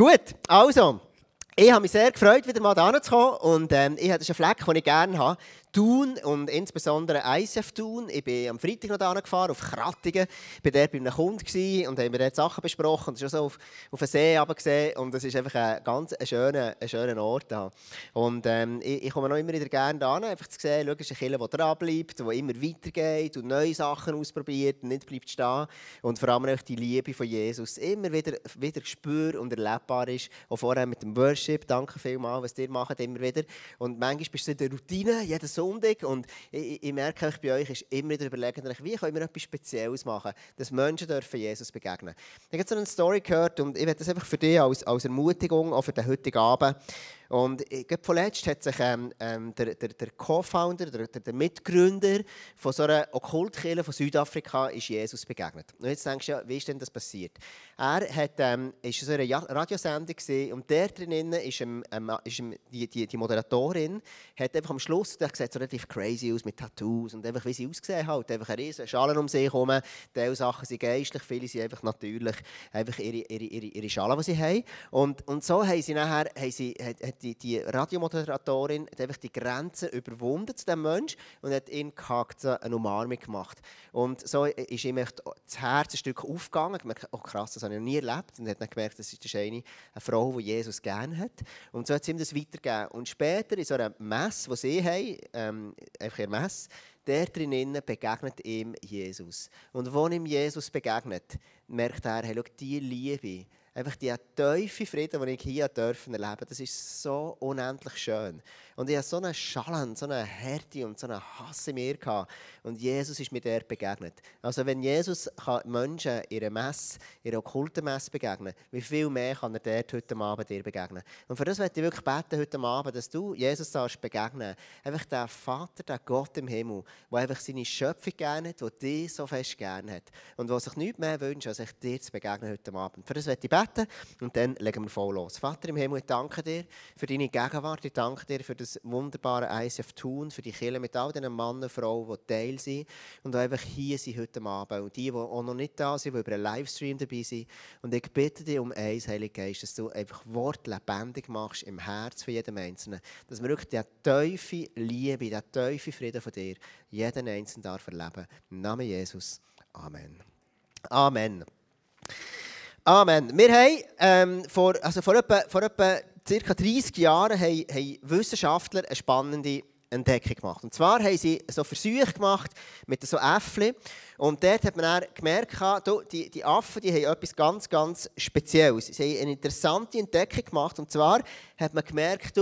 Gut, also, ich habe mich sehr gefreut, wieder mal hierher zu kommen. Und ähm, ich habe einen Fleck, den ich gerne habe. Thun und insbesondere ICF Thun. Ich bin am Freitag noch hierher gefahren, auf Krattingen. Ich war dort bei einem Kunden und haben dort Sachen besprochen. Und schon so auf, auf den See gesehen. Und es ist einfach ein ganz ein schöner, ein schöner Ort. Da. Und ähm, ich, ich komme noch immer wieder gerne hierher, einfach zu sehen, schau, es ist ein Killer, der dranbleibt, der immer weitergeht und neue Sachen ausprobiert und nicht bleibt stehen. Und vor allem auch die Liebe von Jesus immer wieder, wieder spür und erlebbar ist. Auch vorher mit dem Worship. Danke vielmals, was ihr macht, immer wieder. Und manchmal bist du in der Routine, jedes Sonntag. Und ich, ich merke auch bei euch, ist immer wieder überlegen, wie können wir etwas Spezielles machen, dass Menschen dürfen Jesus begegnen Ich habe so eine Story gehört und ich werde das einfach für dich als, als Ermutigung, auch für den heutigen Abend, und gerade vorletzt hat sich ähm, ähm, der, der, der Co-Founder, der, der, Mitgründer von so einer Okkultkirche von Südafrika ist Jesus begegnet. Und jetzt denkst du, ja, wie ist denn das passiert? Er hat, ähm, ist in so einer Radiosendung und der drinnen ist, ähm, ist die, die, die, Moderatorin, hat einfach am Schluss, der sieht so relativ crazy aus mit Tattoos und einfach wie sie ausgesehen hat, einfach ein riesen Schalen um sich herum. Teil Sachen sind geistlich, viele sind einfach natürlich, einfach ihre, ihre, ihre, ihre Schalen, die sie haben. Und, und so haben sie nachher, haben sie, hat die, die Radiomoderatorin hat einfach die Grenze überwunden zu diesem Menschen und hat ihn gehackt, eine Umarmung gemacht. Und so ist ihm das Herz ein Stück aufgegangen. Ich gemerkt, oh krass, das habe ich noch nie erlebt. Und hat dann gemerkt, das ist eine, eine Frau, die Jesus gerne hat. Und so hat sie ihm das weitergegeben. Und später in so einer Messe, die sie haben, ähm, einfach in Messe, der drinnen begegnet ihm Jesus. Und wo ihm Jesus begegnet, merkt er, hey, schau, die Liebe, einfach die tiefe Frieden, den ich hier erleben durfte, das ist so unendlich schön. Und ich hatte so einen Schallen, so eine Härte und so einen Hass in mir. Gehabt. Und Jesus ist mir dort begegnet. Also wenn Jesus Menschen ihre Messe, ihre okkulte Messe begegnen wie viel mehr kann er dort heute Abend dir begegnen? Und für das möchte ich wirklich beten heute Abend, dass du Jesus darfst begegnen. Einfach der Vater, der Gott im Himmel, der einfach seine Schöpfung gerne hat, der dich so fest gerne hat. Und der sich nichts mehr wünscht, als sich dir zu begegnen heute Abend. Für das möchte ich beten und dann legen wir voll los. Vater im Himmel, ich danke dir für deine Gegenwart. Ich danke dir für das das wunderbare ICF tun für die Kirche mit all diesen Männern und Frauen, die Teil sind und die einfach hier sind heute Abend. Und die, die auch noch nicht da sind, die über einen Livestream dabei sind. Und ich bitte dich um eins, Heiliger Geist, dass du einfach Wort lebendig machst im Herz von jedem Einzelnen. Dass wir wirklich die tiefe Liebe, die tiefe Frieden von dir jeden Einzelnen darf erleben. Im Namen Jesus. Amen. Amen. Amen. Wir haben ähm, vor, also vor, etwa, vor etwa ca. 30 Jahren haben, haben Wissenschaftler eine spannende Entdeckung gemacht. Und zwar haben sie so Versuche gemacht mit so Äpfeln. Und dort hat man dann gemerkt, die, die Affen die haben etwas ganz, ganz Spezielles. Sie haben eine interessante Entdeckung gemacht. Und zwar hat man gemerkt,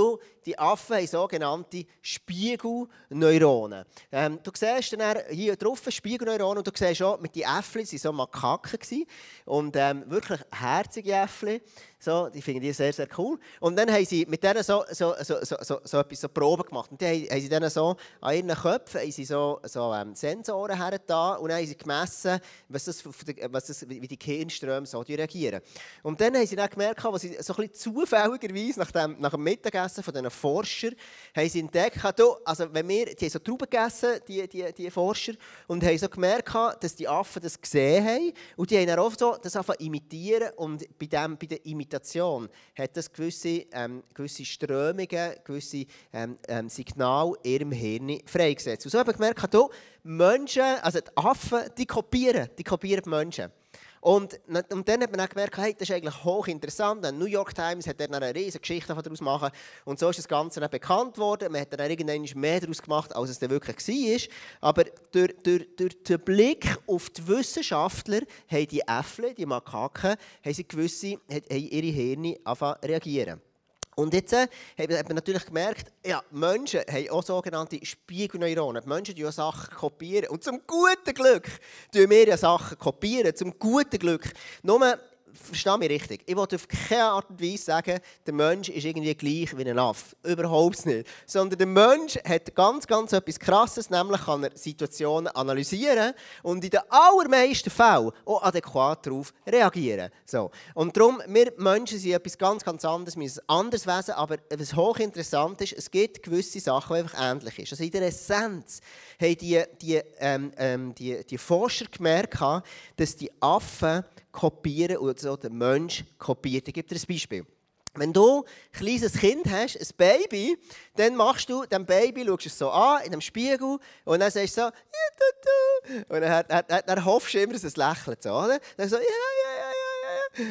die Affen haben sogenannte Spiegelneuronen. Ähm, du siehst dann hier drauf Spiegelneuronen und du siehst auch, mit den Äpfeln waren so Makaken. Und ähm, wirklich herzige Äpfel. So, die finden die sehr, sehr cool. Und dann haben sie mit denen so, so, so, so, so, so etwas so Proben gemacht. Und dann haben sie dann so an ihren Köpfen haben sie so, so ähm, Sensoren her und dann haben sie gemessen, was das, was das, wie die Gehirnströme so reagieren. Und dann haben sie dann gemerkt, was sie so ein bisschen zufälligerweise nach dem, nach dem Mittagessen von diesen Forschern, haben sie entdeckt, also wenn wir, die haben so Trauben gegessen, die, die, die Forscher, und haben so gemerkt, dass die Affen das gesehen haben und die haben dann oft so das angefangen imitieren und bei, dem, bei der Imitation hat das gewisse, ähm, gewisse Strömungen, gewisse ähm, ähm, Signale in ihrem Hirn freigesetzt. Und so habe ich gemerkt, Menschen, also die Affen, die kopieren, die kopieren die Menschen. Und, und dann hat man auch gemerkt, hey, das ist eigentlich hochinteressant. Die New York Times hat dann eine riesige Geschichte daraus gemacht. Und so ist das Ganze dann bekannt worden. Man hat dann irgendwann mehr daraus gemacht, als es dann wirklich war. Aber durch, durch, durch den Blick auf die Wissenschaftler haben die Äffle, die Makaken, haben sie gewisse, haben ihre Hirne reagieren. Und jetzt äh, hat man natürlich gemerkt, ja, Menschen haben auch sogenannte Spiegelneuronen. Die Menschen kopieren Sachen. kopieren. Und zum guten Glück kopieren wir ja Sachen. kopieren. Zum guten Glück. Nur verstehe mich richtig. Ich wollte auf keine Art und Weise sagen, der Mensch ist irgendwie gleich wie ein Affe. Überhaupt nicht. Sondern der Mensch hat ganz, ganz etwas Krasses, nämlich kann er Situationen analysieren und in den allermeisten Fällen auch adäquat darauf reagieren. So. Und darum, wir Menschen sind etwas ganz, ganz anderes, wir sind ein anderes Wesen, aber was hochinteressant ist, es gibt gewisse Sachen, die einfach ähnlich sind. Also in der Essenz haben die, die, ähm, ähm, die, die Forscher gemerkt, dass die Affen kopieren und so der Mensch kopiert. Ich gebe dir ein Beispiel. Wenn du ein kleines Kind hast, ein Baby, dann machst du dem Baby, schaust es so an, in dem Spiegel, und dann sagst du so, ja, und dann, dann, dann hoffst du immer, dass es lächelt. So, oder? Dann so, ja, ja,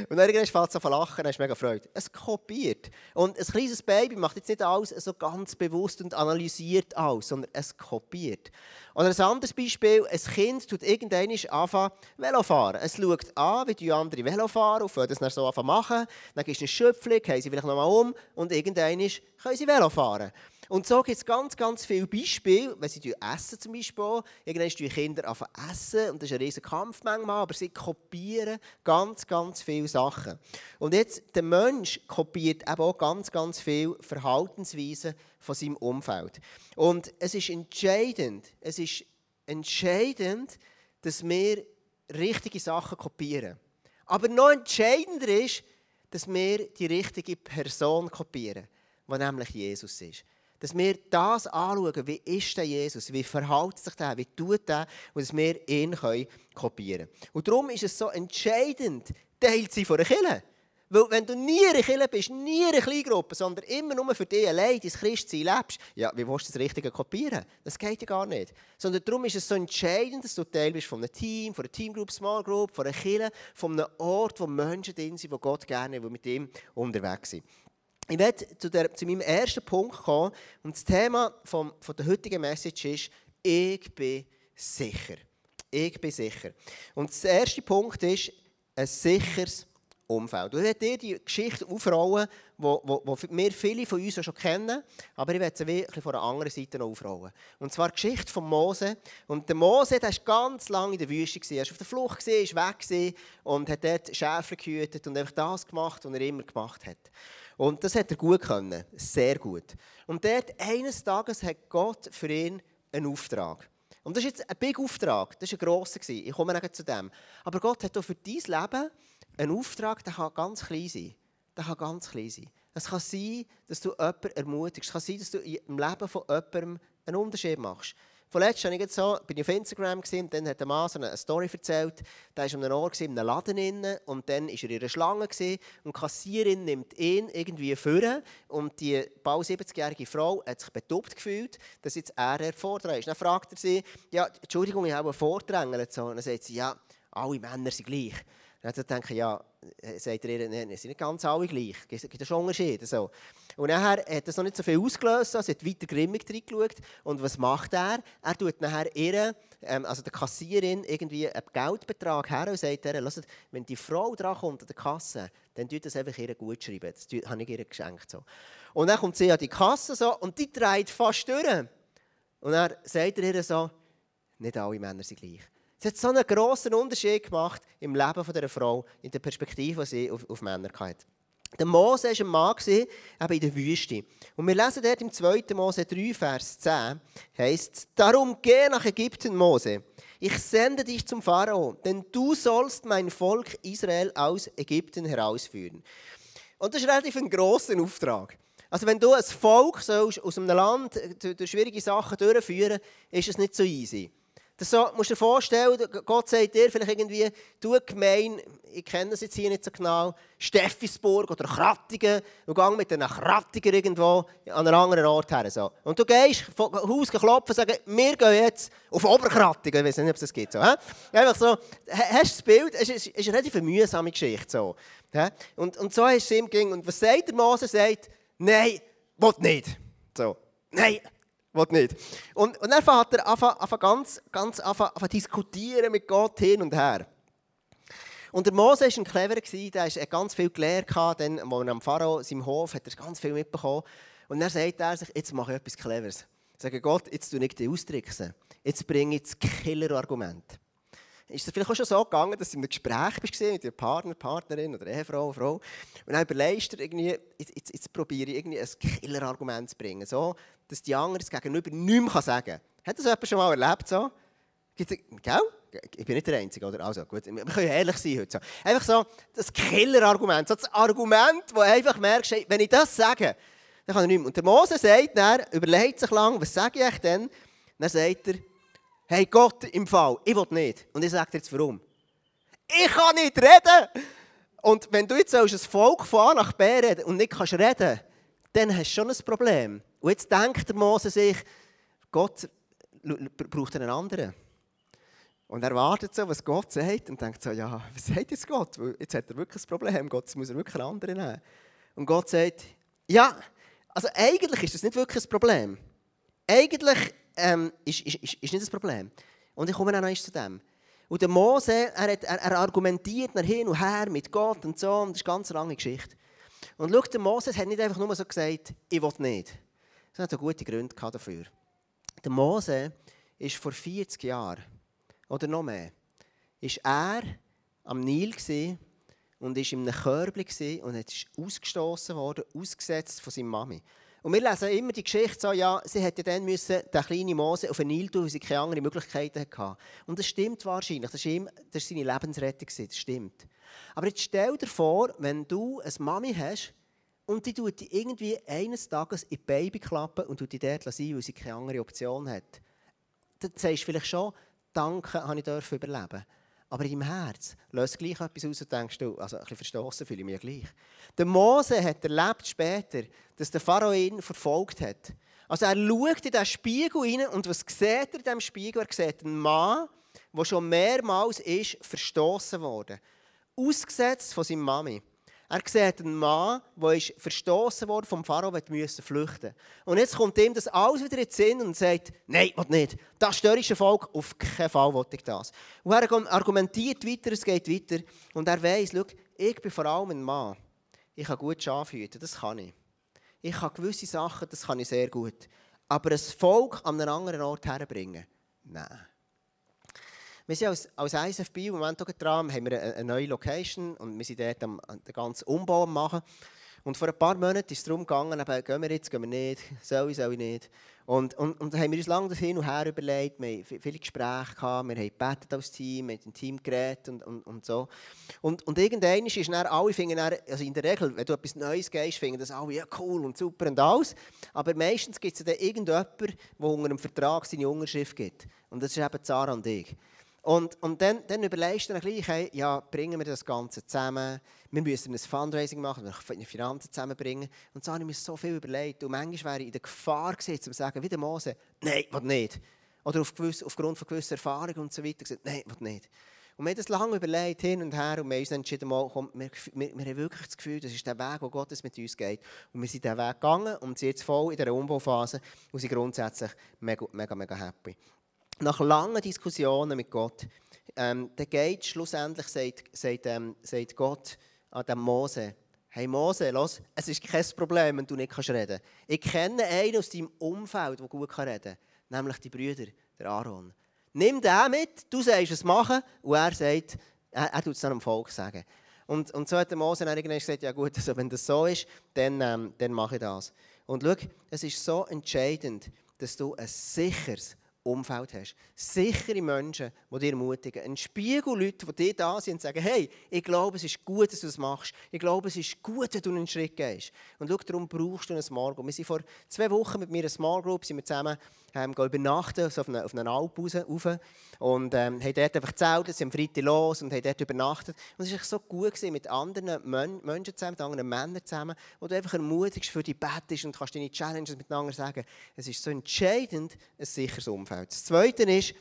und dann irgendwann fängt es an lachen, dann du mega Freude. Es kopiert. Und ein kleines Baby macht jetzt nicht alles so ganz bewusst und analysiert alles, sondern es kopiert. Oder ein anderes Beispiel, ein Kind tut irgendwann anfangen Velofahren. Es schaut an, wie die anderen Velo fahren und fängt das dann so anfangen machen. Dann gibst du eine Schöpfung, haben sie vielleicht nochmal um und irgendwann können sie Velo fahren. Und so gibt es ganz, ganz viele Beispiele, wenn sie essen zum Beispiel. Irgendwann die Kinder anfangen essen und das ist ein riesiger Kampf manchmal, aber sie kopieren ganz, ganz viele Sachen. Und jetzt, der Mensch kopiert eben auch ganz, ganz viele Verhaltensweisen von seinem Umfeld. Und es ist entscheidend, es ist entscheidend, dass wir richtige Sachen kopieren. Aber noch entscheidender ist, dass wir die richtige Person kopieren, die nämlich Jesus ist dass wir das anschauen, wie ist der Jesus, wie verhält sich der, wie tut der, und dass wir ihn können kopieren können. Und darum ist es so entscheidend, Teil zu sein von der Kirche. Weil wenn du nie in Kirche bist, nie in Kleingruppe, sondern immer nur für dich allein dein Christsein lebst, ja, wie willst du das Richtige kopieren? Das geht ja gar nicht. Sondern darum ist es so entscheidend, dass du Teil bist von einem Team, von einer Teamgroup, Small Group, von einer Kirche, von einem Ort, wo Menschen drin sind, die Gott gerne, die mit ihm unterwegs sind. Ich werde zu, der, zu meinem ersten Punkt kommen. Und das Thema vom, von der heutigen Message ist, ich bin sicher. Ich bin sicher. Und der erste Punkt ist, ein sicheres Umfeld. Und ich werde dir die Geschichte aufrollen, die wir viele von uns schon kennen, aber ich werde sie wirklich von einer anderen Seite noch aufrollen. Und zwar die Geschichte von Mose. Und der Mose war ganz lange in der Wüste. Er war auf der Flucht, war weg und hat dort Schäfer gehütet und einfach das gemacht, was er immer gemacht hat. Und das hat er gut können, sehr gut. Und dort eines Tages hat Gott für ihn einen Auftrag. Und das ist jetzt ein big Auftrag, das war ein grosser. Ich komme nachher zu dem. Aber Gott hat auch für dein Leben einen Auftrag, der kann ganz klein sein. Der kann ganz klein sein. Es kann sein, dass du jemanden ermutigst. Es kann sein, dass du im Leben von jemandem einen Unterschied machst. Vorletzt war ich so, bin auf Instagram und dann hat der Mann so eine Story erzählt. Da war an einem Ort in einem Laden innen, und dann war er in einer Schlange gewesen, und die Kassierin nimmt ihn irgendwie vor und die bald 70-jährige Frau hat sich betuppt gefühlt, dass jetzt er der Vordränge ist. Dann fragt er sie, ja, Entschuldigung, ich habe einen Vordrängel. Und dann sagt sie, ja, alle Männer sind gleich. Dann denke ich, ja, äh, sagt er ihr, nein, sind nicht ganz alle gleich. Es gibt schon Unterschiede. So. Und nachher hat das noch nicht so viel ausgelöst, also hat weiter grimmig reingeschaut. Und was macht er? Er tut nachher ihr, ähm, also der Kassierin, irgendwie einen Geldbetrag her und sagt ihr, wenn die Frau dran an der Kasse, dann tut das einfach ihr gut schreiben. Das habe ich ihr geschenkt. So. Und dann kommt sie an die Kasse so, und die dreht fast durch. Und dann sagt er ihr so, nicht alle Männer sind gleich. Es hat so einen grossen Unterschied gemacht im Leben dieser Frau, in der Perspektive, die sie auf, auf Männer hatte. Der Mose war ein Mann eben in der Wüste. Und wir lesen dort im 2. Mose 3, Vers 10, heißt Darum geh nach Ägypten, Mose. Ich sende dich zum Pharao, denn du sollst mein Volk Israel aus Ägypten herausführen. Und das ist relativ ein grosser Auftrag. Also wenn du ein Volk sollst, aus einem Land durch schwierige Sachen durchführen ist es nicht so easy. Das so, musst du dir vorstellen, Gott sagt dir vielleicht irgendwie, du gemein, ich kenne das jetzt hier nicht so genau, Steffisburg oder Krattigen, und geh mit den Krattigen irgendwo an einen anderen Ort her. So. Und du gehst vom Haus klopfen und sagst, wir gehen jetzt auf Oberkrattigen, ich weiß nicht, ob es das gibt. So, he? Einfach so, hast du das Bild? Es ist, ist eine relativ mühsame Geschichte. So, und, und so ist es ihm gegangen. Und was sagt der Mose? sagt, nein, will nicht. So, nein, will nicht. Und, und dann fängt er an, ganz, ganz an, an diskutieren mit Gott hin und her. Und der Mose war ein cleverer, der hat ganz viel gelernt, wo er am Pharao, seinem Hof, hat er ganz viel mitbekommen. Und dann sagt er sich, jetzt mache ich etwas Cleveres. Sage Gott, jetzt tu nicht die austricksen. Jetzt bringe ich das Killer-Argument. Ist es vielleicht auch schon so gegangen, dass du in einem Gespräch bist mit deinem Partner, Partnerin oder Ehefrau, Frau, und dann überlegst du irgendwie, jetzt, jetzt probiere ich irgendwie ein Killer-Argument zu bringen, so, dass die andere das Gegenüber nichts sagen kann. Hat das jemand schon mal erlebt? So? Gell? Ich bin nicht der Einzige, oder? Also gut, wir können ehrlich sein heute. So. Einfach so das Killer-Argument, so das Argument, wo einfach merkst, wenn ich das sage, dann kann er nicht mehr. Und der Mose sagt dann, überlegt sich lang, was sage ich denn? Dann sagt er, hey Gott im Fall, ich will nicht. Und ich sage dir jetzt warum. ich kann nicht reden. Und wenn du jetzt ein Volk von A nach B reden und nicht kannst reden, dann hast du schon ein Problem. Und jetzt denkt der Mose sich, Gott braucht einen anderen. Und er wartet so, was Gott sagt und denkt so, ja, was sagt jetzt Gott? Jetzt hat er wirklich ein Problem, Gott muss er wirklich einen anderen nehmen. Und Gott sagt, ja, also eigentlich ist das nicht wirklich ein Problem. Eigentlich ähm, ist, ist, ist, ist nicht das Problem. Und ich komme dann noch zu dem. Und der Mose, er, hat, er, er argumentiert nach hin und her mit Gott und so, und das ist eine ganz lange Geschichte. Und schau, der Mose hat nicht einfach nur so gesagt, ich will nicht. Er hat gute Gründe dafür. Der Mose ist vor 40 Jahren, oder noch mehr, ist er am Nil und war in einem Körbchen und ist ausgestoßen worden, ausgesetzt von seiner Mami. Und wir lesen immer die Geschichte so, ja, sie hätte dann müssen den kleinen Mose auf den Nil tun, weil sie keine anderen Möglichkeiten hatte. Und das stimmt wahrscheinlich, das war, ihm, seine Lebensrettung, das stimmt. Aber jetzt stell dir vor, wenn du eine Mami hast und die tut dich irgendwie eines Tages in die Babyklappe und tut dich dort sein, weil sie keine andere Option hat. Dann sagst du vielleicht schon, danke, habe ich überleben aber in deinem Herz löst gleich etwas aus und denkst du, also ein bisschen verstoßen fühle ich mich gleich. Der Mose hat erlebt später, dass der Pharao ihn verfolgt hat. Also er schaut in diesen Spiegel rein und was sieht er in diesem Spiegel? Er sieht einen Mann, der schon mehrmals ist verstoßen wurde. Ausgesetzt von seiner Mami. Er sieht einen Mann, der ist verstoßen wurde vom Pharao, der musste flüchten. Und jetzt kommt ihm das alles wieder in den Sinn und sagt, nein, will nicht. Das störrische Volk, auf keinen Fall will ich das. Und er argumentiert weiter, es geht weiter. Und er weiss, schau, ich bin vor allem ein Mann. Ich kann gut Schafe hüten, das kann ich. Ich kann gewisse Sachen, das kann ich sehr gut. Aber ein Volk an einen anderen Ort herbringen, nein. Wir sind als, als ISFB im Moment dran, haben wir eine, eine, neue Location und wir sind dort am, den ganzen Umbau machen. Und vor ein paar Monaten ist es darum gegangen, eben, gehen wir jetzt, gehen wir nicht, soll ich, soll ich nicht. Und, und, und haben wir uns lange hin und her überlegt, wir haben viele Gespräche gehabt, wir haben gebetet als Team, wir haben im Team geredet und, und, und so. Und, und irgendwann ist dann alle, finden dann, also in der Regel, wenn du etwas Neues gehst, finden das alle, ja cool und super und alles. Aber meistens gibt es dann irgendjemanden, der unter einem Vertrag seine Unterschrift gibt. Und das ist eben Zara und ich. Und, und dann, dann überlegst du dann gleich, hey, ja, bringen wir das Ganze zusammen. Wir müssen ein Fundraising machen, wir Finanzen zusammenbringen. Und so habe ich mir so viel überlegt. Und manchmal wäre ich in der Gefahr gewesen, zu sagen, wie der Mose, nein, was nicht. Oder auf gewiss, aufgrund von gewisser Erfahrung und so weiter gesagt, nein, was nicht. Und wir haben das lange überlegt, hin und her, und wir haben uns entschieden, mal, komm, wir, wir, wir, haben wirklich das Gefühl, das ist der Weg, wo Gott mit uns geht. Und wir sind diesen Weg gegangen und sind jetzt voll in dieser Umbauphase und sind grundsätzlich mega, mega, mega happy nach langen Diskussionen mit Gott, ähm, der geht schlussendlich, sagt, sagt, ähm, sagt Gott an dem Mose, hey Mose, los, es ist kein Problem, wenn du nicht kannst reden Ich kenne einen aus deinem Umfeld, der gut reden kann, nämlich die Brüder, der Aaron. Nimm den mit, du sagst es machen, und er sagt, er, er tut es dann dem Volk sagen. Und, und so hat der Mose dann irgendwann gesagt, ja gut, also wenn das so ist, dann, ähm, dann mache ich das. Und schau, es ist so entscheidend, dass du ein sicheres, Umfeld hast. Sichere Menschen, die dir ermutigen. Ein Spiegel Leute, die dir da sind und sagen, hey, ich glaube, es ist gut, dass du das machst. Ich glaube, es ist gut, dass du einen Schritt gehst. Und schau, darum brauchst du eine Small Group. Wir sind vor zwei Wochen mit mir eine Small Group sind wir zusammen ähm, übernachten, so auf einer, auf einer Alp raus, rauf, und ähm, haben dort einfach gezeltet, sind am Freitag los und haben dort übernachtet. Und es war so gut gewesen, mit anderen Men Menschen zusammen, mit anderen Männern zusammen, wo du einfach ermutigst, für dich bettest und kannst deine Challenges miteinander sagen. Es ist so entscheidend, ein sicheres Umfeld. Das Zweite ist,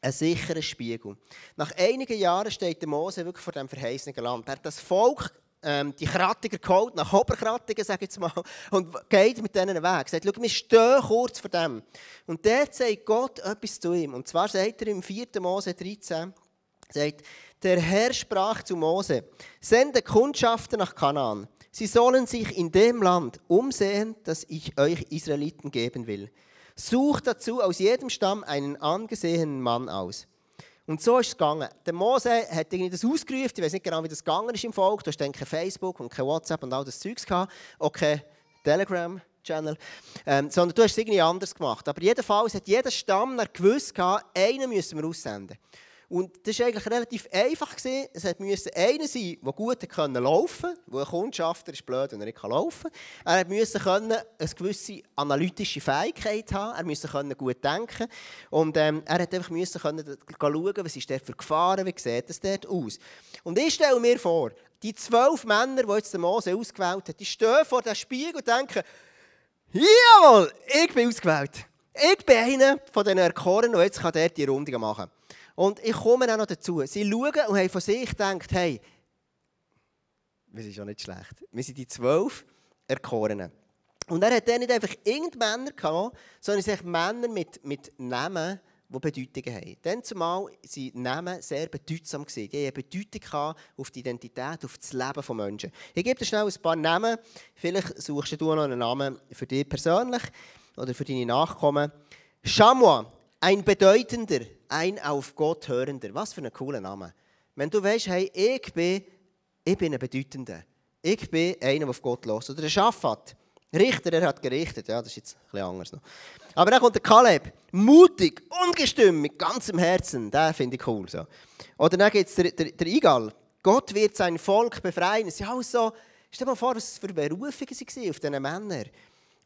ein sicherer Spiegel. Nach einigen Jahren steht der Mose wirklich vor dem verheißenen Land. Er hat das Volk ähm, die Krattiger geholt, nach Oberkrattigen, sage ich jetzt mal, und geht mit denen weg. Er sagt, schau, wir stehen kurz vor dem. Und der sagt Gott etwas zu ihm. Und zwar sagt er im 4. Mose 13, sagt, der Herr sprach zu Mose, sende Kundschafter nach Kanaan. Sie sollen sich in dem Land umsehen, das ich euch Israeliten geben will. Sucht dazu aus jedem Stamm einen angesehenen Mann aus und so ist es gegangen. Der Mose hat irgendwie das ausgerufen, ich weiß nicht genau, wie das gegangen ist im Volk. Du hast dann kein Facebook und kein WhatsApp und all das Zeugs gehabt. Auch kein Telegram-Channel. Ähm, sondern du hast es irgendwie anders gemacht. Aber jedenfalls hat jeder Stamm gewusst, einen müssen wir aussenden. Und das war eigentlich relativ einfach. Es musste einer sein, der gut laufen konnte, wo ein Kundschafter ist blöd, wenn er nicht laufen kann. Er musste eine gewisse analytische Fähigkeit haben, er musste gut denken und ähm, er musste einfach müssen können schauen, was ist dort für Gefahren, wie sieht es dort aus. Und ich stelle mir vor, die zwölf Männer, die jetzt der Mose ausgewählt hat, die stehen vor dem Spiegel und denken, jawohl, ich bin ausgewählt. Ich bin einer von den Erkorenen, und jetzt kann der die Runde machen. Und ich komme auch noch dazu. Sie schauen und haben von sich gedacht, hey, wir sind schon nicht schlecht. Wir sind die zwölf Erkorenen. Und er hat dann nicht einfach irgendeine Männer gehabt, sondern sich Männer mit, mit Namen, die Bedeutungen haben. Dann zumal waren Namen sehr bedeutsam. Die haben Bedeutung auf die Identität, auf das Leben des Menschen. Ich gebe dir schnell ein paar Namen. Vielleicht suchst du noch einen Namen für dich persönlich oder für deine Nachkommen. Chamois, ein bedeutender, ein auf Gott hörender. Was für ein cooler Name. Wenn du weißt, hey, ich bin, ich bin ein Bedeutender. Ich bin einer, der auf Gott los. Oder der Schafat. Richter, er hat gerichtet. Ja, das ist jetzt ein bisschen anders noch. Aber dann kommt der Kaleb. Mutig, ungestüm, mit ganzem Herzen. Den finde ich cool. So. Oder dann gibt es der, Igal. Gott wird sein Volk befreien. Es ist alles so, stell dir mal vor, was es für Berufungen waren auf diesen Männern.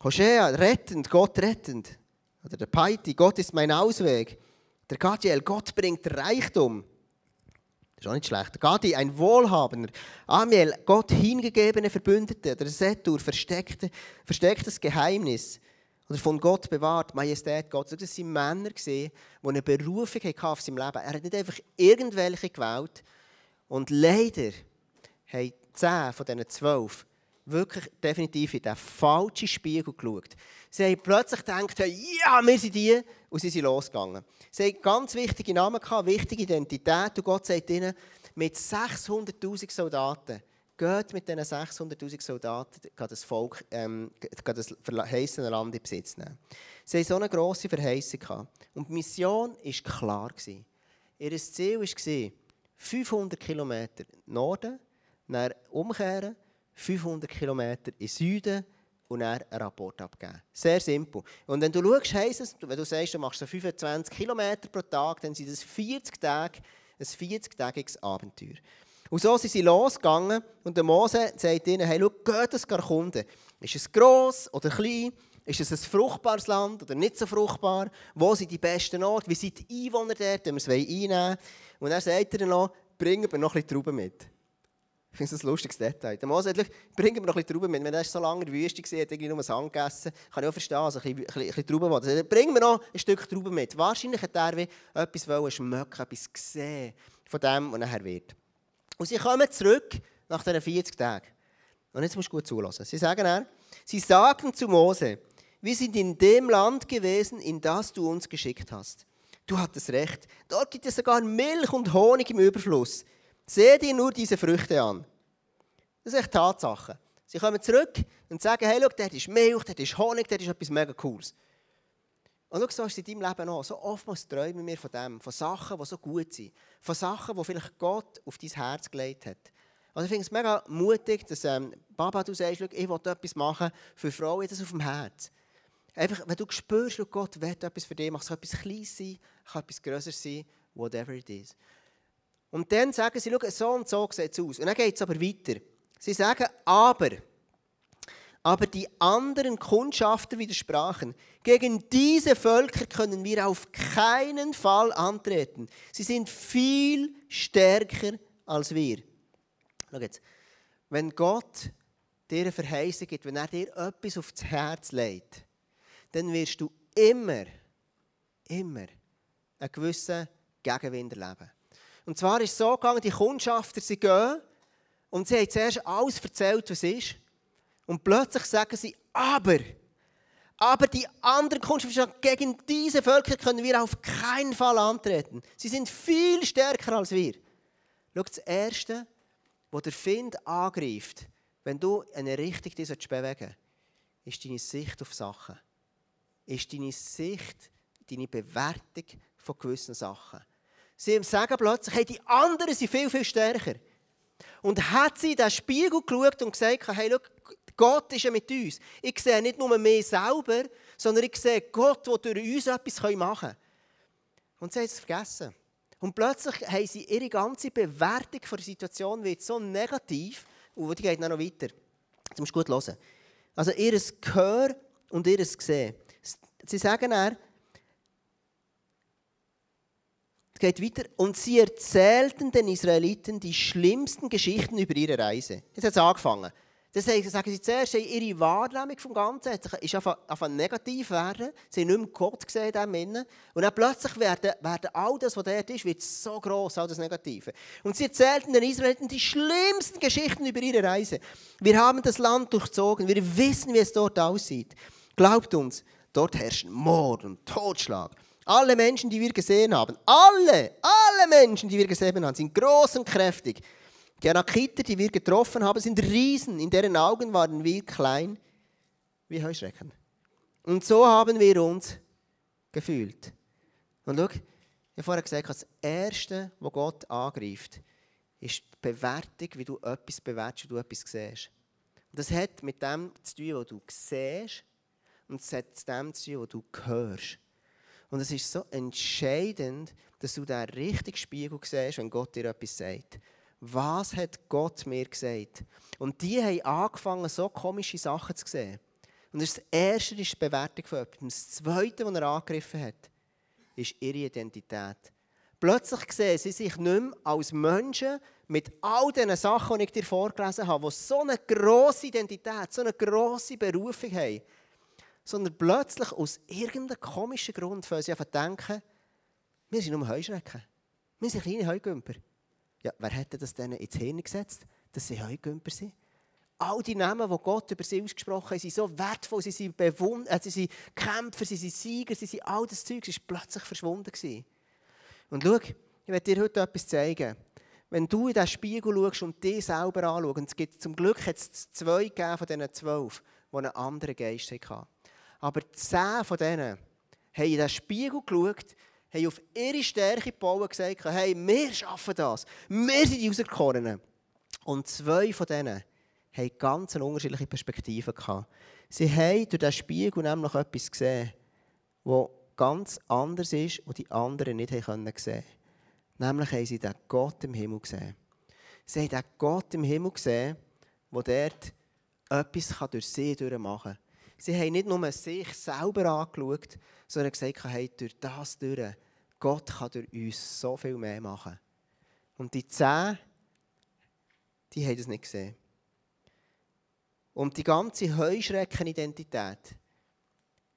Hosea, rettend, Gott rettend. Oder der Paiti, Gott ist mein Ausweg. Der Gadiel, Gott bringt Reichtum. Das ist auch nicht schlecht. Der Gadi, ein Wohlhabender. Amiel, Gott hingegebene Verbündete. Der Setur, versteckte, verstecktes Geheimnis. Oder von Gott bewahrt, Majestät Gott. Das waren Männer, die eine Berufung auf seinem Leben. Er hat nicht einfach irgendwelche gewählt. Und leider haben zehn von diesen zwölf wirklich definitiv in den falschen Spiegel geschaut. Sie haben plötzlich gedacht, ja, wir sind die, und sie sind losgegangen. Sie haben ganz wichtige Namen gehabt, wichtige Identität, und Gott sagt ihnen, mit 600'000 Soldaten, geht mit diesen 600'000 Soldaten das Volk, ähm, das verheißene Land in Besitz nehmen. Sie haben so eine grosse Verheißung gehabt. Und die Mission war klar. Ihr Ziel war, 500 Kilometer Norden, dann umkehren, 500 Kilometer in Süden und dann einen Rapport abgeben. Sehr simpel. Und wenn du schaust, heisst es, wenn du sagst, du machst so 25 Kilometer pro Tag, dann sind das 40 Tage, ein 40-tägiges Abenteuer. Und so sind sie losgegangen und der Mose sagt ihnen, hey, schau, geht es gar Kunden. Ist es gross oder klein? Ist es ein fruchtbares Land oder nicht so fruchtbar? Wo sind die besten Orte? Wie sind die Einwohner dort, wenn wir es einnehmen Und dann sagt er noch, bringen wir noch ein bisschen Trauben mit. Ich finde das ein lustiges Detail. Der Mose sagt, bring mir noch ein bisschen Trauben mit. Wenn er so lange in der Wüste war, hat irgendwie nur Sand gegessen, kann ich auch verstehen, also ein bisschen, ein bisschen Trauben wollte. Bring mir noch ein Stück Trauben mit. Wahrscheinlich hat er wie etwas wollen, schmecken, etwas gesehen von dem, was nachher wird. Und sie kommen zurück nach diesen 40 Tagen. Und jetzt musst du gut zulassen. Sie sagen er, sie sagten zu Mose, wir sind in dem Land gewesen, in das du uns geschickt hast. Du hattest recht. Dort gibt es sogar Milch und Honig im Überfluss. Seht dir nur diese Früchte an. Das ist echt Tatsache. Sie kommen zurück und sagen, hey, schau, dort ist Milch, dort ist Honig, dort ist etwas mega Cooles. Und schau, so ist es in deinem Leben auch. So oftmals träumen wir von dem, von Sachen, die so gut sind. Von Sachen, die vielleicht Gott auf dein Herz gelegt hat. Und ich finde es mega mutig, dass ähm, Baba, du sagst, ich will etwas machen für Frauen, das auf dem Herz. Einfach, wenn du spürst, Gott will etwas für dich, mach es etwas Kleines sein, kann etwas Größeres sein, whatever it is. Und dann sagen sie, schau, so und so sieht es aus. Und dann geht es aber weiter. Sie sagen, aber, aber die anderen Kundschafter widersprachen. Gegen diese Völker können wir auf keinen Fall antreten. Sie sind viel stärker als wir. Schau jetzt. Wenn Gott dir eine Verheißung gibt, wenn er dir etwas aufs Herz legt, dann wirst du immer, immer einen gewissen Gegenwind erleben. Und zwar ist es so gegangen, die Kundschafter, sie gehen und sie haben zuerst alles erzählt, was ist. Und plötzlich sagen sie, aber, aber die anderen Kundschafter gegen diese Völker können wir auf keinen Fall antreten. Sie sind viel stärker als wir. Schau, das Erste, was der Find angreift, wenn du eine Richtung dich bewegen ist deine Sicht auf Sachen. Ist deine Sicht, deine Bewertung von gewissen Sachen. Sie sagen plötzlich, hey, die anderen sind viel, viel stärker. Und hat sie in den Spiegel geschaut und gesagt, hey, schau, Gott ist ja mit uns. Ich sehe nicht nur mich selber, sondern ich sehe Gott, der durch uns etwas machen kann. Und sie haben es vergessen. Und plötzlich haben sie ihre ganze Bewertung der Situation wird so negativ und die geht dann noch weiter. Jetzt musst du gut hören. Also ihr Gehör und ihr Sehen. Sie sagen dann, es geht weiter, und sie erzählten den Israeliten die schlimmsten Geschichten über ihre Reise. Jetzt hat es angefangen. Das sagen sie zuerst, ihre Wahrnehmung vom Ganzen ist einfach negativ werden. Sie haben nicht mehr Gott gesehen in diesem Und dann plötzlich werden, werden all das, was dort ist, wird so gross, all das Negative. Und sie erzählten den Israeliten die schlimmsten Geschichten über ihre Reise. Wir haben das Land durchzogen, wir wissen, wie es dort aussieht. Glaubt uns, dort herrschen Mord und Totschlag. Alle Menschen, die wir gesehen haben, alle, alle Menschen, die wir gesehen haben, sind groß und kräftig. Die Anakiter, die wir getroffen haben, sind Riesen, in deren Augen waren wir klein wie Heuschrecken. Und so haben wir uns gefühlt. Und schau, ich habe vorher gesagt, das Erste, was Gott angreift, ist die Bewertung, wie du etwas bewertest, wie du etwas siehst. Und das hat mit dem zu tun, was du siehst, und es hat mit dem zu tun, was du hörst. Und es ist so entscheidend, dass du den richtigen Spiegel siehst, wenn Gott dir etwas sagt was hat Gott mir gesagt? Und die haben angefangen, so komische Sachen zu sehen. Und das erste ist die Bewertung von jemandem. Das zweite, was er angegriffen hat, ist ihre Identität. Plötzlich sehen sie sich nicht mehr als Menschen mit all diesen Sachen, die ich dir vorgelesen habe, die so eine grosse Identität, so eine grosse Berufung haben, sondern plötzlich aus irgendeinem komischen Grund fangen sie an zu denken, wir sind nur Heuschrecken. Wir sind kleine Heugümper. Ja, wer hätte das denen ins Hirn gesetzt, dass sie Heugümper sind? All die Namen, die Gott über sie ausgesprochen hat, sind so wertvoll, sie sind, bewund äh, sie sind Kämpfer, sie sind Sieger, sie sind all das Zeug, ist plötzlich verschwunden gewesen. Und schau, ich werde dir heute etwas zeigen. Wenn du in diesen Spiegel schaust und dich selber anschaust, und es gibt zum Glück jetzt zwei von diesen zwölf, die einen anderen Geist hatten. Aber zehn von denen haben in diesen Spiegel geschaut haben auf ihre Stärke gebaut und gesagt, hey, wir schaffen das. Wir sind die Auserkorenen. Und zwei von denen haben ganz unterschiedliche Perspektiven gehabt. Sie haben durch diesen Spiegel nämlich etwas gesehen, das ganz anders ist und die anderen nicht sehen können. Nämlich haben sie den Gott im Himmel gesehen. Sie haben den Gott im Himmel gesehen, der dort etwas durch sie machen kann. Sie haben nicht nur sich selber angeschaut, sondern gesagt, hey, durch das durch, Gott kann durch uns so viel mehr machen. Und die zehn, die haben das nicht gesehen. Und die ganze Heuschrecken-Identität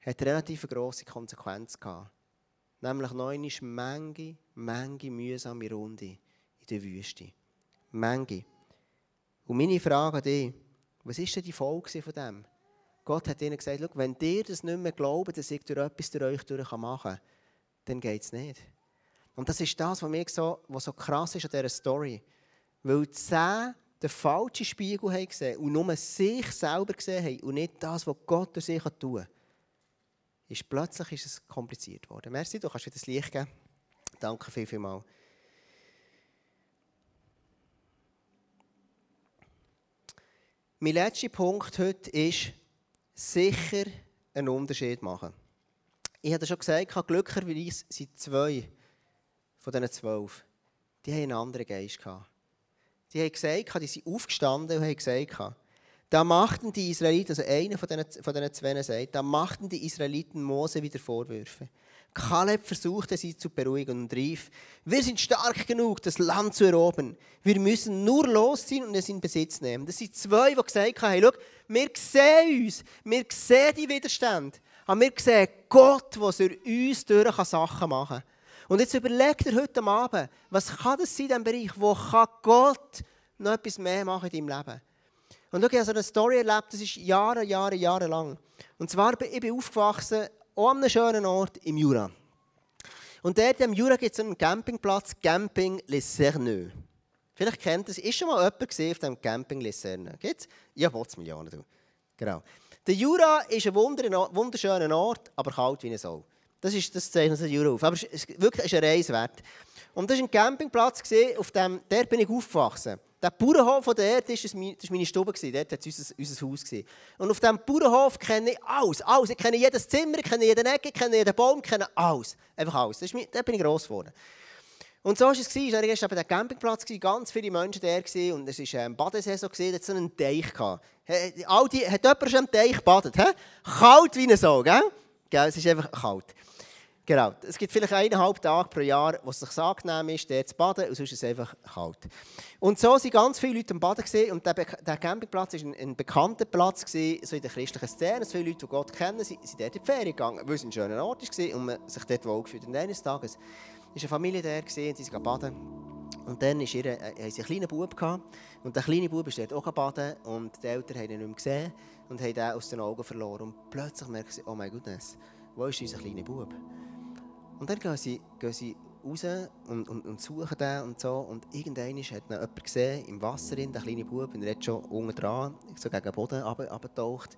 hat relativ grosse Konsequenz gehabt. Nämlich neun ist Menge, Menge mühsame Runde in der Wüste. Menge. Und meine Frage an dich, was war denn die Folge von dem? Gott hat ihnen gesagt, wenn ihr das nicht mehr glaubt, dass ich durch etwas durch euch durch machen kann, dann geht es nicht. Und das ist das, was mir so, was so krass ist an dieser Story. Weil zehn den falschen Spiegel haben gesehen und nur sich selber gesehen haben und nicht das, was Gott durch sie tun kann, ist plötzlich ist es kompliziert worden. Merci, du kannst mir das Licht geben. Danke viel, viel mal. Mein letzter Punkt heute ist, sicher einen Unterschied machen. Ich hatte schon gesagt, glücklicherweise sind zwei von diesen zwölf, die haben einen anderen Geist gehabt. Die haben gesagt, die sind aufgestanden und haben gesagt, da machten die Israeliten, also einer von diesen, von diesen zwei sagt, da machten die Israeliten Mose wieder Vorwürfe. Kaleb versuchte sie zu beruhigen und rief, wir sind stark genug, das Land zu erobern. Wir müssen nur losziehen und es in Besitz nehmen. Das sind zwei, die gesagt haben, schau, wir sehen uns, wir sehen die Widerstände, aber wir sehen Gott, der durch uns durch Sachen machen kann. Und jetzt überleg dir heute Abend, was kann das sein in diesem Bereich, wo kann Gott noch etwas mehr machen in deinem Leben? Und schau, ich habe so eine Story erlebt, das ist Jahre, Jahre, Jahre lang. Und zwar, ich bin aufgewachsen an einem schönen Ort im Jura. Und dort im Jura gibt es einen Campingplatz, Camping Les Cerneux. Vielleicht kennt es, ist schon mal jemand auf dem Camping Les Cerneux? Gibt's? Ja, Millionen, du. Genau. Der Jura ist ein wunderschöner Ort, aber kalt wie eine Sau. Das, ist, das zeichnet das Jura auf. Aber es ist wirklich ist eine Reise wert. Und das war ein Campingplatz, auf dem, der bin ich aufgewachsen. Der Bauernhof von der das war meine Stube, dort war unser, unser Haus. Und auf diesem Bauernhof kenne ich alles, alles. Ich kenne jedes Zimmer, ich kenne jeden Ecke, ich kenne jeden Baum, ich kenne alles. Einfach alles. Das ist, da bin ich gross geworden. Und so war es. Ich war gestern bei dem Campingplatz, ganz viele Menschen da und es war ähm, Badesaison, da so einen Teich. All die, hat jemand schon am Teich gebadet? Kalt wie eine Sau, gell? gell? Es ist einfach kalt. Genau. Es gibt vielleicht eineinhalb Tage pro Jahr, wo es sich angenehm ist, dort zu baden, und sonst ist es einfach kalt. Und so waren ganz viele Leute am Baden gewesen, und der, der Campingplatz war ein, ein, bekannter Platz gewesen, so in der christlichen Szene. Viele Leute, die Gott kennen, sind, sind dort in die Ferien gegangen, weil es ein schöner Ort war und man sich dort wohlgefühlt Und eines Tages war eine Familie da und sie sind baden. Und dann hatte ihre, äh, einen kleinen Bub. Gehabt, und der kleine Bub ist dort auch baden und die Eltern haben ihn nicht mehr gesehen und haben ihn aus den Augen verloren. Und plötzlich merken sie, oh mein Gott, wo ist unser kleiner Bub? Und dann gehen sie, gehen sie raus und, und, und suchen den und so. Und irgendwann hat ihn jemand gesehen, im Wasser, der kleine Bub, und er ist schon unten dran, so gegen den Boden abgetaucht.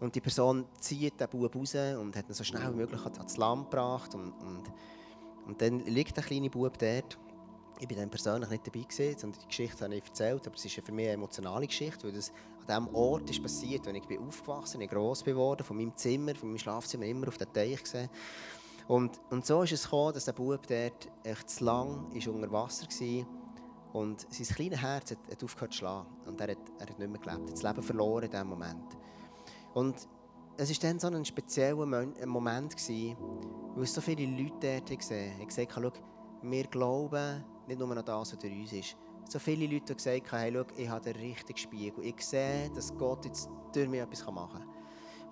Und die Person zieht den Bub raus und hat ihn so schnell wie möglich ans Land gebracht. Und, und, und dann liegt der kleine Bub dort. Ich war dann persönlich nicht dabei, gewesen, sondern die Geschichte habe ich erzählt. Aber es ist für mich eine emotionale Geschichte, weil das an diesem Ort ist passiert, wo ich bin aufgewachsen bin, gross geworden, von meinem Zimmer, von meinem Schlafzimmer immer auf den Teich gesehen. Und, und so ist es gekommen, dass der Bub dort echt zu lang ist unter Wasser war und sein kleines Herz hat, hat aufgehört zu schlagen. Und er hat, er hat nicht mehr gelebt, hat das Leben verloren in diesem Moment. Und es war dann so ein spezieller Moment, gewesen, weil es so viele Leute dort gesehen haben. Ich gesagt wir glauben nicht nur an das, was durch uns ist. So viele Leute haben gesagt, hey, schau, ich habe den richtigen Spiegel. Ich sehe, dass Gott jetzt durch mich etwas machen kann.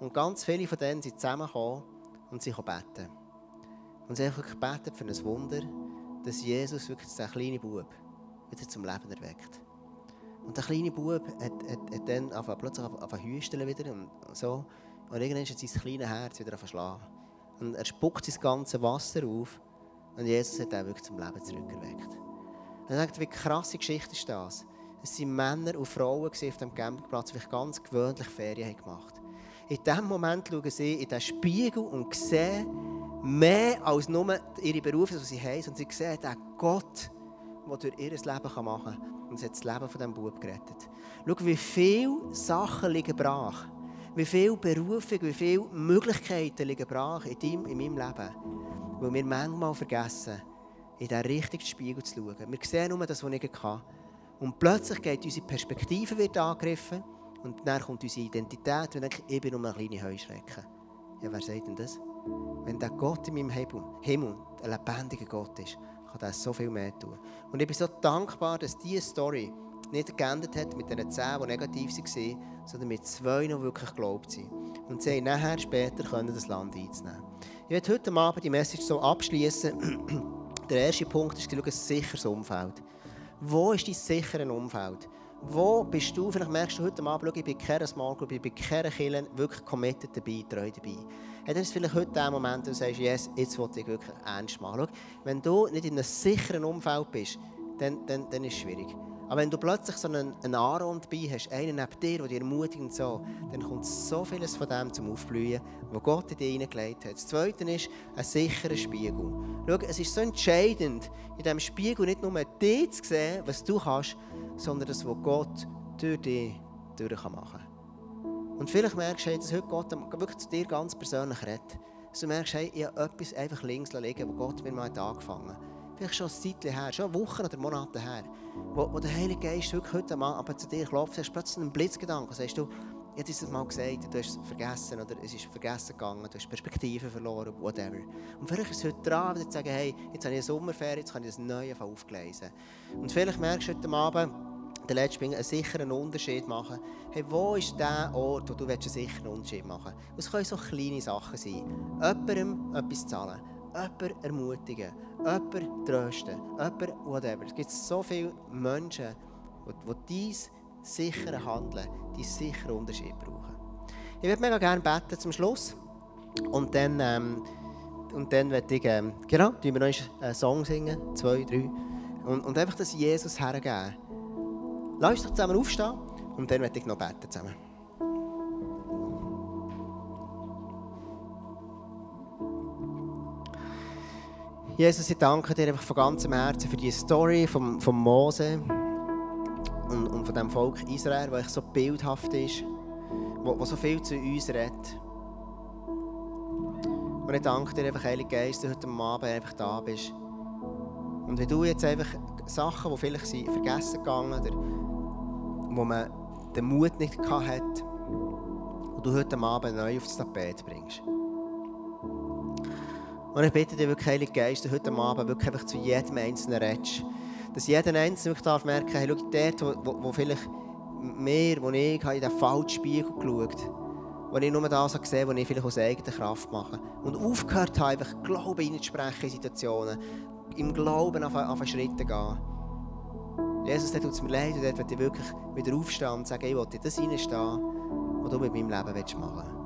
Und ganz viele von denen sind zusammengekommen und sie beten. Und sie haben wirklich gebetet für ein Wunder, dass Jesus wirklich diesen kleinen Bub wieder zum Leben erweckt. Und der kleine Bub hat, hat, hat dann plötzlich angefangen hüsteln wieder und so. Und irgendwann hat sein kleines Herz wieder verschlagen. Und er spuckt sein ganzes Wasser auf und Jesus hat ihn wirklich zum Leben zurückerweckt. Und ich denke, wie krasse Geschichte ist das? Es waren Männer und Frauen auf dem Campingplatz, die ganz gewöhnlich Ferien gemacht haben. In diesem Moment schauen sie in den Spiegel und sehen, mehr als nur ihre Berufe, die sie haben, sondern sie sehen den Gott, der durch ihr Leben machen kann. Und es hat das Leben von diesem Bub gerettet. Schau, wie viele Sachen liegen brach. Wie viele Berufe, wie viele Möglichkeiten liegen brach in, deinem, in meinem Leben. Weil wir manchmal vergessen, in den richtigen Spiegel zu schauen. Wir sehen nur das, was ich kann. Und plötzlich geht unsere Perspektive wird angegriffen und dann kommt unsere Identität und denkt, ich bin nur eine kleine Heuschrecke. Ja, wer sagt denn das? Wenn der Gott in meinem Himmel ein lebendiger Gott ist, kann er so viel mehr tun. Und ich bin so dankbar, dass diese Story nicht geendet hat mit den zehn, die negativ waren, sondern mit zwei, die wirklich geglaubt sind. Und sie haben nachher später können das Land einzunehmen. Ich werde heute Abend die Message so abschließen. Der erste Punkt ist, ein sicheres Umfeld. Wo ist dein sicheres Umfeld? Wo bist du? Vielleicht merkst du heute Abend, ich bin keine Small Group, ich bin keine Kirche, wirklich committed dabei, treu dabei. Ja, dann ist vielleicht heute der Moment, wo du sagst, yes, jetzt will ich wirklich ernst machen. Schau, wenn du nicht in einem sicheren Umfeld bist, dann, dann, dann ist es schwierig. Aber wenn du plötzlich so einen, einen Aaron dabei hast, einen neben dir, der dich ermutigt und so, dann kommt so vieles von dem zum Aufblühen, was Gott in dich hineingelegt hat. Das Zweite ist ein sicherer Spiegel. Schau, es ist so entscheidend, in diesem Spiegel nicht nur dich zu sehen, was du kannst, sondern das, was Gott durch dich durch machen kann. Und vielleicht merkst du, dass heute Gott wirklich zu dir ganz persönlich redet. Dass du merkst, hey, ich habe etwas einfach links liegen, wo Gott mir mal angefangen hat. Vielleicht schon ein Zeitchen her, schon Wochen oder Monate her, wo, wo der Heilige Geist wirklich heute Abend zu dir klopft, hast plötzlich einen Blitzgedanken, sagst du, ich habe es mal gesagt, du hast es vergessen oder es ist vergessen gegangen, du hast Perspektive verloren, whatever. Und vielleicht ist es heute dran, wieder zu sagen, hey, jetzt habe ich eine Sommerferie, jetzt kann ich das Neue aufgelesen. Und vielleicht merkst du heute Abend, der letzte einen sicheren Unterschied machen. Hey, wo ist der Ort, wo du einen sicheren Unterschied machen willst? Es können so kleine Sachen sein. Jemandem etwas zahlen, jemanden ermutigen, jemanden trösten, jemanden whatever. Es gibt so viele Menschen, die dein sichere Handeln, deinen sicheren Unterschied brauchen. Ich würde mega gerne beten zum Schluss. Und dann, ähm, und dann werde ich, ähm, genau, wir noch einen Song singen, zwei, drei. Und, und einfach das Jesus hergeben. Lass uns doch zusammen aufstehen und dann werde ich noch beten zusammen. Jesus, ich danke dir einfach von ganzem Herzen für die Story von, von Mose und, und von dem Volk Israel, das so bildhaft ist, wo, wo so viel zu uns redet. Und ich danke dir einfach, Heilige Geist, dass du heute Abend einfach da bist Und wenn du jetzt einfach Sachen, die vielleicht sind vergessen gegangen oder wo man den Mut nicht hatte, und du heute Abend neu aufs Tapet bringst. Und ich bitte dich wirklich, Heilige Geist, heute Abend wirklich einfach zu jedem Einzelnen redest. Dass jeder Einzelne wirklich darf merken, hey, schau, dort, wo, wo, vielleicht mehr, wo ich in den falschen Spiegel geschaut habe, wo ich nur das gesehen was ich vielleicht aus eigener Kraft mache. Und aufgehört habe, einfach Glauben in Situationen, im Glauben auf, auf Schritt gehen. Jesus, dort tut es mir leid und dort will ich wirklich wieder aufstehen und sagen, ich will in das reinstehen, was du mit meinem Leben machen willst.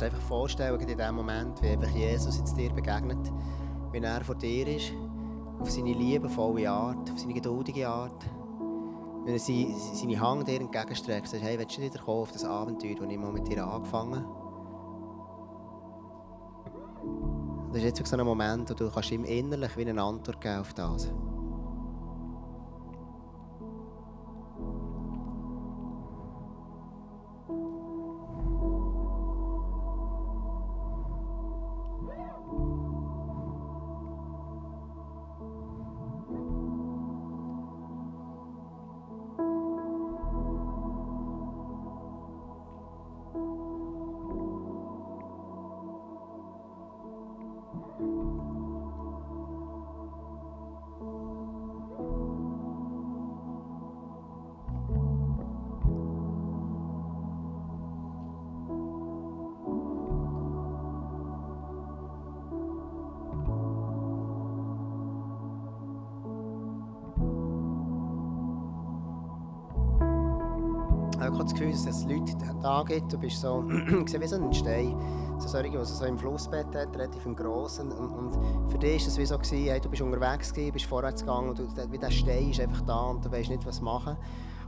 Kannst dir einfach vorstellen, in dem Moment, wie einfach Jesus jetzt dir begegnet, wie er vor dir ist, auf seine liebevolle Art, auf seine geduldige Art. Wenn er seine Hand dir entgegenstreckt, sagt, hey, willst du wieder kommen auf das Abenteuer, das ich mal mit dir angefangen habe? Das ist jetzt so ein Moment, wo du kannst ihm innerlich wie eine Antwort geben auf das. Habe das Gefühl, dass es Leute da gibt, du bist so, wie so ein Stein, so solche, so im Flussbett hat, relativ im Grossen. Und, und für dich war es wie so, gewesen, hey, du bist unterwegs gewesen, bist vorwärts gegangen und du, wie der Stein ist einfach da und du weißt nicht, was machen.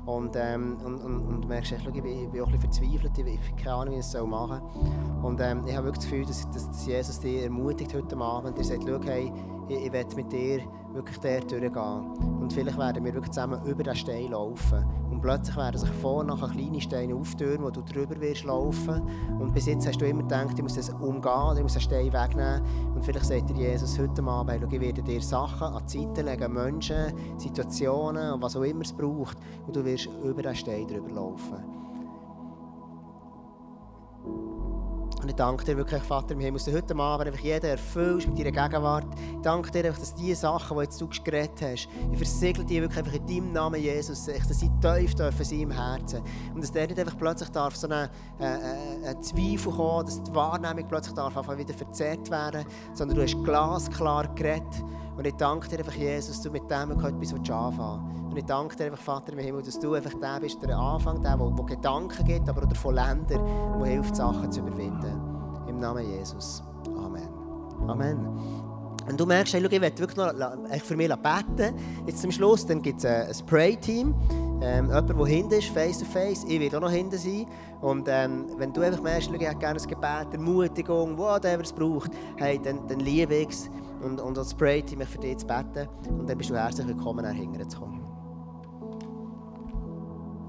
Und, ähm, und, und, und du merkst, ich, bin, ich bin auch ein bisschen verzweifelt, ich habe keine Ahnung, wie ich es machen soll. Und ähm, ich habe wirklich das Gefühl, dass, dass Jesus dich ermutigt heute Abend. Er sagt, schau, hey, ich, ich will mit dir wirklich dort durchgehen. Und vielleicht werden wir wirklich zusammen über den Stein laufen. Und plötzlich werden sich vorne nachher kleine Steine auftürmen, wo du drüber wirst laufen. Und bis jetzt hast du immer gedacht, ich muss das umgehen, ich muss den Stein wegnehmen. Und vielleicht sagt dir Jesus heute Abend, ich werde dir Sachen an die Seite legen, Menschen, Situationen, was auch immer es braucht. Und du wirst über den Stein drüber laufen. Und ich danke dir wirklich, Vater im Himmel, dass du heute Abend einfach jeden erfüllst mit deiner Gegenwart. Ich danke dir einfach, dass diese Sachen, die jetzt du geredet hast, ich versiegle die wirklich einfach in deinem Namen, Jesus, dass sie tief dürfen sein im Herzen. Und dass der nicht einfach plötzlich darf so ein äh, äh, Zweifel kommen, dass die Wahrnehmung plötzlich darf einfach wieder verzerrt werden, sondern du hast glasklar geredet. Und ich danke dir einfach, Jesus, dass du mit dem etwas anfangen willst. Und ich danke dir einfach, Vater im Himmel, dass du einfach der bist, der Anfang, der, der, der Gedanken gibt, aber auch von Ländern, der hilft, Sachen zu überwinden. Im Namen Jesus. Amen. Amen. Und du merkst, hey, schau, ich werde wirklich noch für mich beten. Jetzt zum Schluss gibt es ein Spray-Team. Ähm, jemand, der hinten ist, face to face. Ich werde auch noch hinten sein. Und ähm, wenn du einfach merkst, schau, ich hätte gerne ein Gebet, Ermutigung, whatever es braucht, hey, dann, dann liebe ich es. Und, und als Spray-Team für dich zu beten. Und dann bist du herzlich willkommen, hinten zu kommen.